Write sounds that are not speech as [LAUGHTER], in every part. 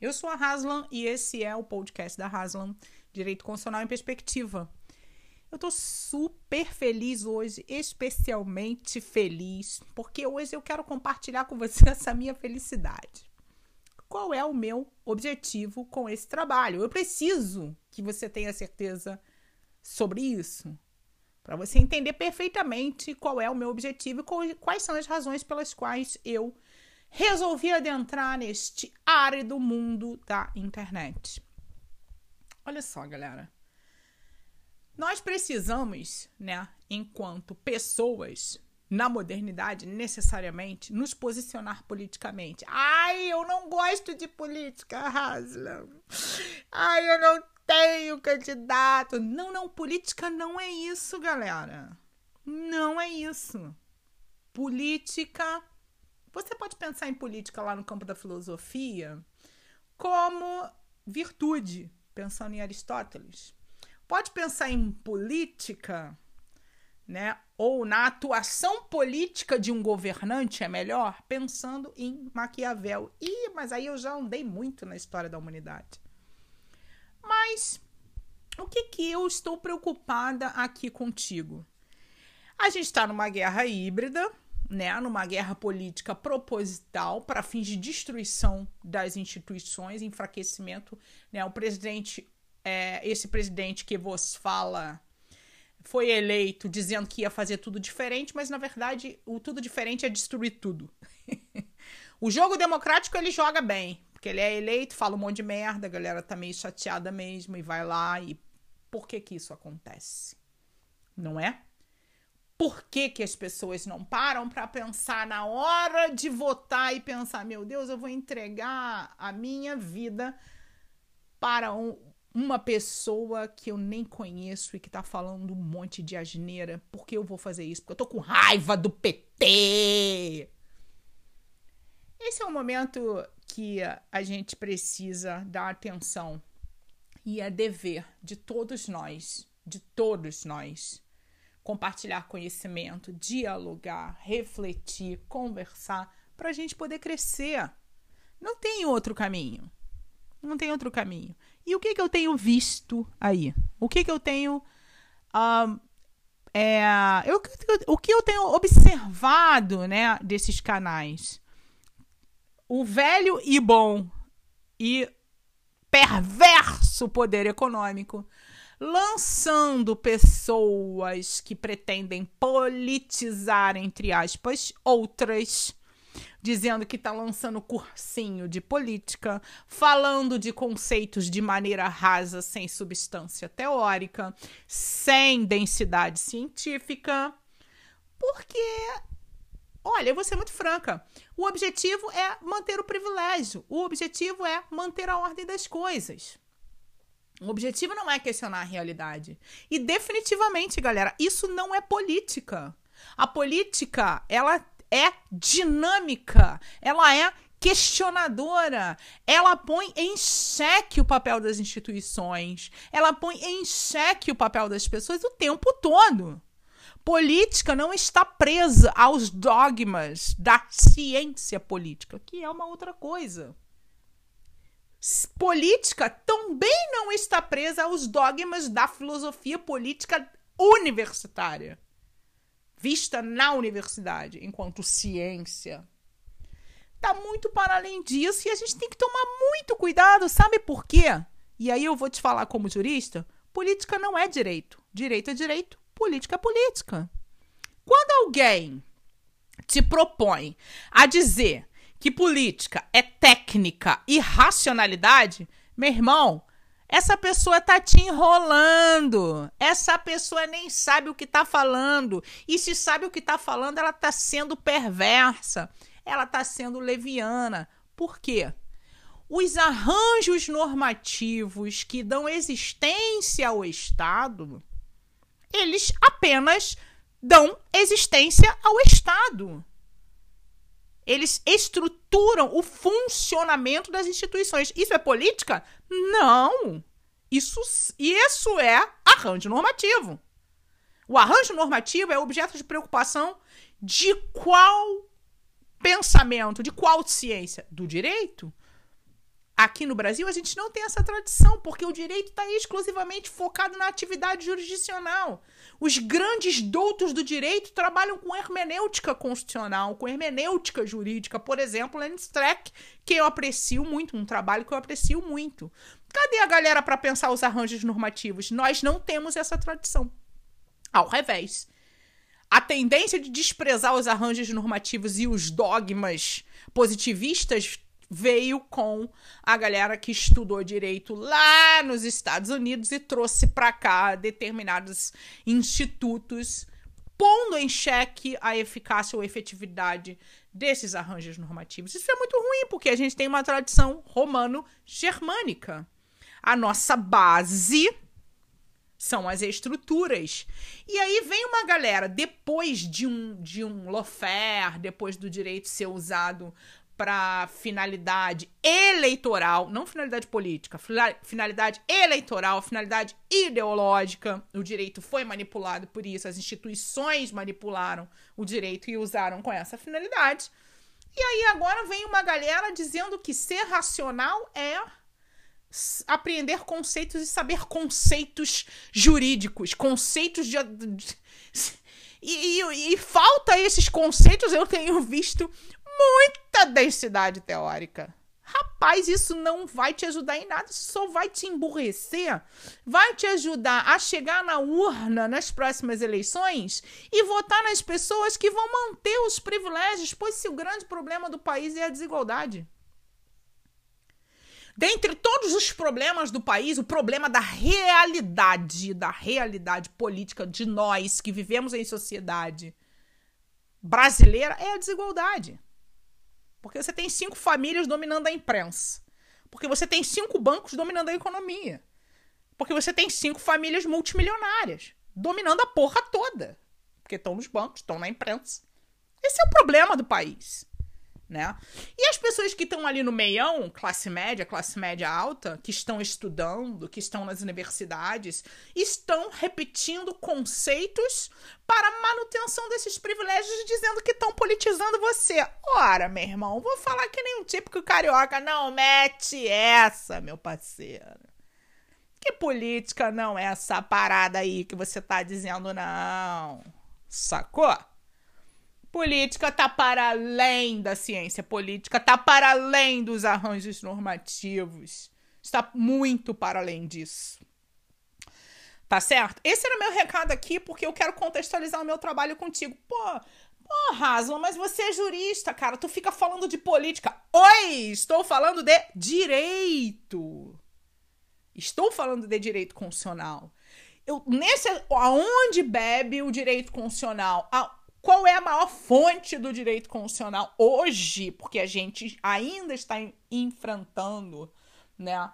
Eu sou a Haslam e esse é o podcast da Haslam, Direito Constitucional em Perspectiva. Eu tô super feliz hoje, especialmente feliz, porque hoje eu quero compartilhar com você [LAUGHS] essa minha felicidade. Qual é o meu objetivo com esse trabalho? Eu preciso que você tenha certeza sobre isso, para você entender perfeitamente qual é o meu objetivo e quais são as razões pelas quais eu resolvi adentrar neste árido mundo da internet. Olha só, galera. Nós precisamos, né, enquanto pessoas na modernidade, necessariamente, nos posicionar politicamente. Ai, eu não gosto de política, Haslam. Ai, eu não tenho candidato. Não, não, política não é isso, galera. Não é isso. Política você pode pensar em política lá no campo da filosofia como virtude, pensando em Aristóteles. Pode pensar em política, né, ou na atuação política de um governante, é melhor, pensando em Maquiavel. Ih, mas aí eu já andei muito na história da humanidade. Mas o que que eu estou preocupada aqui contigo? A gente está numa guerra híbrida, né, numa guerra política proposital para fins de destruição das instituições, enfraquecimento, né, o presidente, é, esse presidente que vos fala foi eleito dizendo que ia fazer tudo diferente, mas na verdade o tudo diferente é destruir tudo. [LAUGHS] o jogo democrático ele joga bem, porque ele é eleito, fala um monte de merda, a galera tá meio chateada mesmo e vai lá e por que que isso acontece? Não é? Por que, que as pessoas não param para pensar na hora de votar e pensar: meu Deus, eu vou entregar a minha vida para um, uma pessoa que eu nem conheço e que tá falando um monte de asneira. Por que eu vou fazer isso? Porque eu tô com raiva do PT. Esse é o momento que a gente precisa dar atenção e é dever de todos nós, de todos nós compartilhar conhecimento, dialogar, refletir, conversar, para a gente poder crescer. Não tem outro caminho. Não tem outro caminho. E o que, que eu tenho visto aí? O que, que eu tenho. Uh, é, eu, o que eu tenho observado né, desses canais? O velho e bom e perverso poder econômico lançando pessoas que pretendem politizar, entre aspas, outras, dizendo que está lançando cursinho de política, falando de conceitos de maneira rasa, sem substância teórica, sem densidade científica, porque. Olha, eu vou ser muito franca. O objetivo é manter o privilégio. O objetivo é manter a ordem das coisas. O objetivo não é questionar a realidade. E definitivamente, galera, isso não é política. A política, ela é dinâmica, ela é questionadora, ela põe em xeque o papel das instituições, ela põe em xeque o papel das pessoas o tempo todo. Política não está presa aos dogmas da ciência política, que é uma outra coisa política também não está presa aos dogmas da filosofia política universitária, vista na universidade enquanto ciência. Tá muito para além disso e a gente tem que tomar muito cuidado, sabe por quê? E aí eu vou te falar como jurista, política não é direito. Direito é direito, política é política. Quando alguém te propõe a dizer que política é técnica e racionalidade, meu irmão, essa pessoa tá te enrolando. Essa pessoa nem sabe o que tá falando. E se sabe o que tá falando, ela tá sendo perversa. Ela tá sendo leviana. Por quê? Os arranjos normativos que dão existência ao Estado, eles apenas dão existência ao Estado. Eles estruturam o funcionamento das instituições. Isso é política? Não. Isso, isso é arranjo normativo. O arranjo normativo é objeto de preocupação de qual pensamento, de qual ciência? Do direito? Aqui no Brasil, a gente não tem essa tradição, porque o direito está exclusivamente focado na atividade jurisdicional. Os grandes doutos do direito trabalham com hermenêutica constitucional, com hermenêutica jurídica. Por exemplo, Lenny Streck, que eu aprecio muito, um trabalho que eu aprecio muito. Cadê a galera para pensar os arranjos normativos? Nós não temos essa tradição. Ao revés. A tendência de desprezar os arranjos normativos e os dogmas positivistas veio com a galera que estudou direito lá nos Estados Unidos e trouxe para cá determinados institutos, pondo em xeque a eficácia ou efetividade desses arranjos normativos. Isso é muito ruim, porque a gente tem uma tradição romano-germânica. A nossa base são as estruturas. E aí vem uma galera, depois de um, de um lawfare, depois do direito ser usado para finalidade eleitoral, não finalidade política, finalidade eleitoral, finalidade ideológica. O direito foi manipulado por isso, as instituições manipularam o direito e usaram com essa finalidade. E aí agora vem uma galera dizendo que ser racional é apreender conceitos e saber conceitos jurídicos, conceitos de, e, e, e, falta esses conceitos, eu tenho visto muita densidade teórica. Rapaz, isso não vai te ajudar em nada, isso só vai te emburrecer, vai te ajudar a chegar na urna nas próximas eleições e votar nas pessoas que vão manter os privilégios, pois se o grande problema do país é a desigualdade. Dentre todos os problemas do país, o problema da realidade, da realidade política de nós que vivemos em sociedade brasileira é a desigualdade. Porque você tem cinco famílias dominando a imprensa. Porque você tem cinco bancos dominando a economia. Porque você tem cinco famílias multimilionárias dominando a porra toda. Porque estão nos bancos, estão na imprensa. Esse é o problema do país né? E as pessoas que estão ali no meião, classe média, classe média alta, que estão estudando, que estão nas universidades, estão repetindo conceitos para manutenção desses privilégios, dizendo que estão politizando você. Ora, meu irmão, vou falar que nem um típico carioca, não mete essa, meu parceiro. Que política não é essa parada aí que você tá dizendo, não? Sacou? Política está para além da ciência política, está para além dos arranjos normativos. Está muito para além disso. Tá certo? Esse era meu recado aqui porque eu quero contextualizar o meu trabalho contigo. Pô, pô, Haslam, mas você é jurista, cara. Tu fica falando de política. Oi, estou falando de direito. Estou falando de direito constitucional. Eu, nesse, aonde bebe o direito constitucional? Qual é a maior fonte do direito constitucional hoje? Porque a gente ainda está enfrentando, né?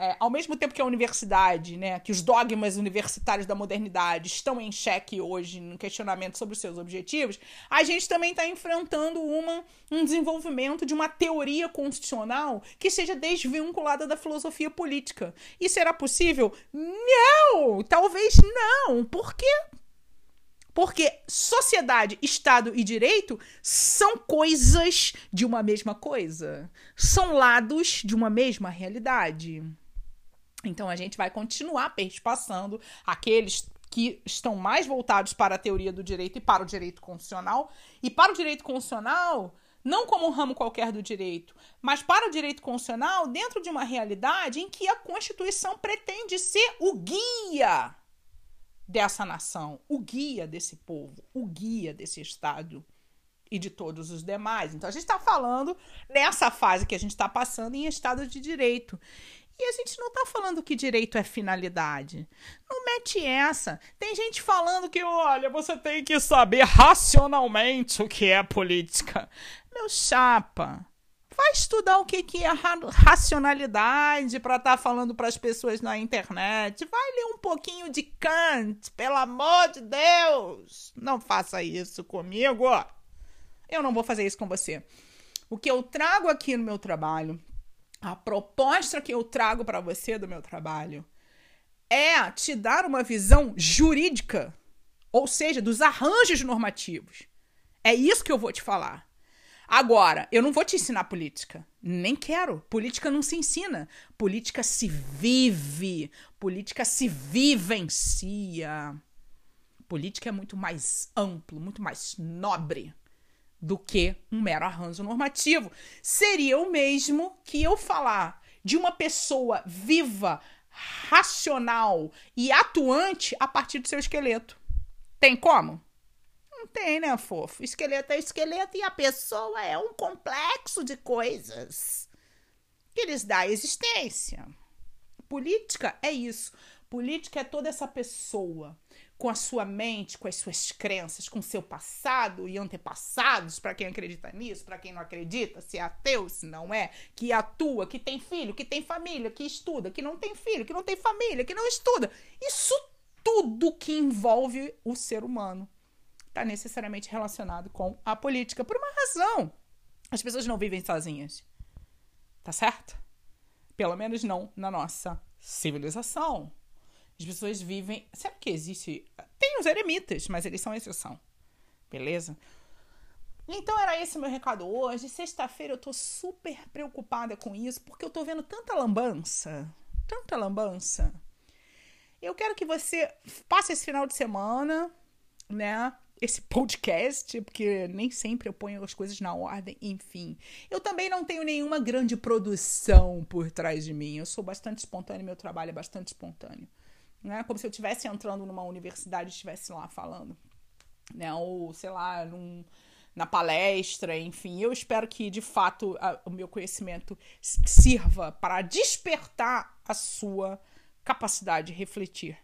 É, ao mesmo tempo que a universidade, né, que os dogmas universitários da modernidade estão em xeque hoje no questionamento sobre os seus objetivos, a gente também está enfrentando uma, um desenvolvimento de uma teoria constitucional que seja desvinculada da filosofia política. E será possível? Não! Talvez não. Por quê? Porque sociedade, Estado e direito são coisas de uma mesma coisa. São lados de uma mesma realidade. Então a gente vai continuar perspassando aqueles que estão mais voltados para a teoria do direito e para o direito constitucional. E para o direito constitucional, não como um ramo qualquer do direito, mas para o direito constitucional dentro de uma realidade em que a Constituição pretende ser o guia dessa nação, o guia desse povo, o guia desse Estado e de todos os demais. Então a gente está falando nessa fase que a gente está passando em Estado de Direito. E a gente não está falando que direito é finalidade. Não mete essa. Tem gente falando que, olha, você tem que saber racionalmente o que é política. Meu chapa, vai estudar o que, que é racionalidade para estar tá falando para as pessoas na internet. Vai ler um pouquinho de Kant, pelo amor de Deus. Não faça isso comigo. Eu não vou fazer isso com você. O que eu trago aqui no meu trabalho, a proposta que eu trago para você do meu trabalho, é te dar uma visão jurídica, ou seja, dos arranjos normativos. É isso que eu vou te falar. Agora, eu não vou te ensinar política. Nem quero. Política não se ensina. Política se vive. Política se vivencia. Política é muito mais amplo, muito mais nobre do que um mero arranjo normativo. Seria o mesmo que eu falar de uma pessoa viva, racional e atuante a partir do seu esqueleto. Tem como? Tem, né, fofo? Esqueleto é esqueleto e a pessoa é um complexo de coisas que lhes dá existência. Política é isso. Política é toda essa pessoa com a sua mente, com as suas crenças, com seu passado e antepassados, para quem acredita nisso, para quem não acredita, se é ateu, se não é, que atua, que tem filho, que tem família, que estuda, que não tem filho, que não tem família, que não estuda. Isso tudo que envolve o ser humano está necessariamente relacionado com a política, por uma razão. As pessoas não vivem sozinhas. Tá certo? Pelo menos não na nossa civilização. As pessoas vivem. Será que existe. Tem os eremitas, mas eles são exceção. Beleza? Então era esse meu recado hoje. Sexta-feira eu tô super preocupada com isso, porque eu tô vendo tanta lambança. Tanta lambança. Eu quero que você passe esse final de semana, né? esse podcast, porque nem sempre eu ponho as coisas na ordem, enfim. Eu também não tenho nenhuma grande produção por trás de mim. Eu sou bastante espontâneo, meu trabalho é bastante espontâneo. Não é como se eu estivesse entrando numa universidade e estivesse lá falando. Né? Ou, sei lá, num, na palestra, enfim. Eu espero que, de fato, a, o meu conhecimento sirva para despertar a sua capacidade de refletir.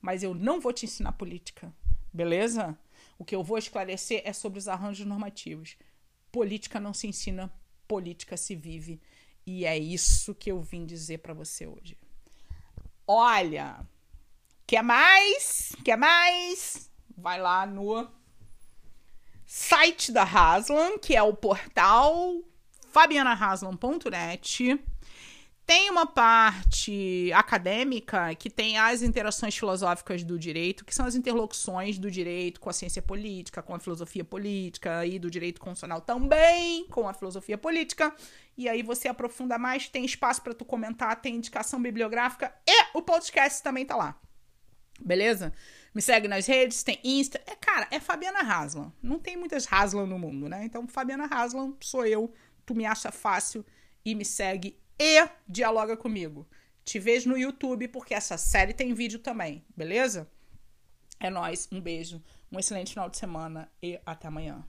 Mas eu não vou te ensinar política, beleza? O que eu vou esclarecer é sobre os arranjos normativos. Política não se ensina, política se vive. E é isso que eu vim dizer para você hoje. Olha, quer mais? Quer mais? Vai lá no site da Haslam, que é o portal fabianahaslam.net tem uma parte acadêmica que tem as interações filosóficas do direito, que são as interlocuções do direito com a ciência política, com a filosofia política e do direito constitucional também com a filosofia política. E aí você aprofunda mais, tem espaço para tu comentar, tem indicação bibliográfica e o podcast também tá lá. Beleza? Me segue nas redes, tem Insta. É, cara, é Fabiana Haslam. Não tem muitas Haslam no mundo, né? Então, Fabiana Haslam sou eu. Tu me acha fácil e me segue e dialoga comigo. Te vejo no YouTube porque essa série tem vídeo também, beleza? É nós, um beijo, um excelente final de semana e até amanhã.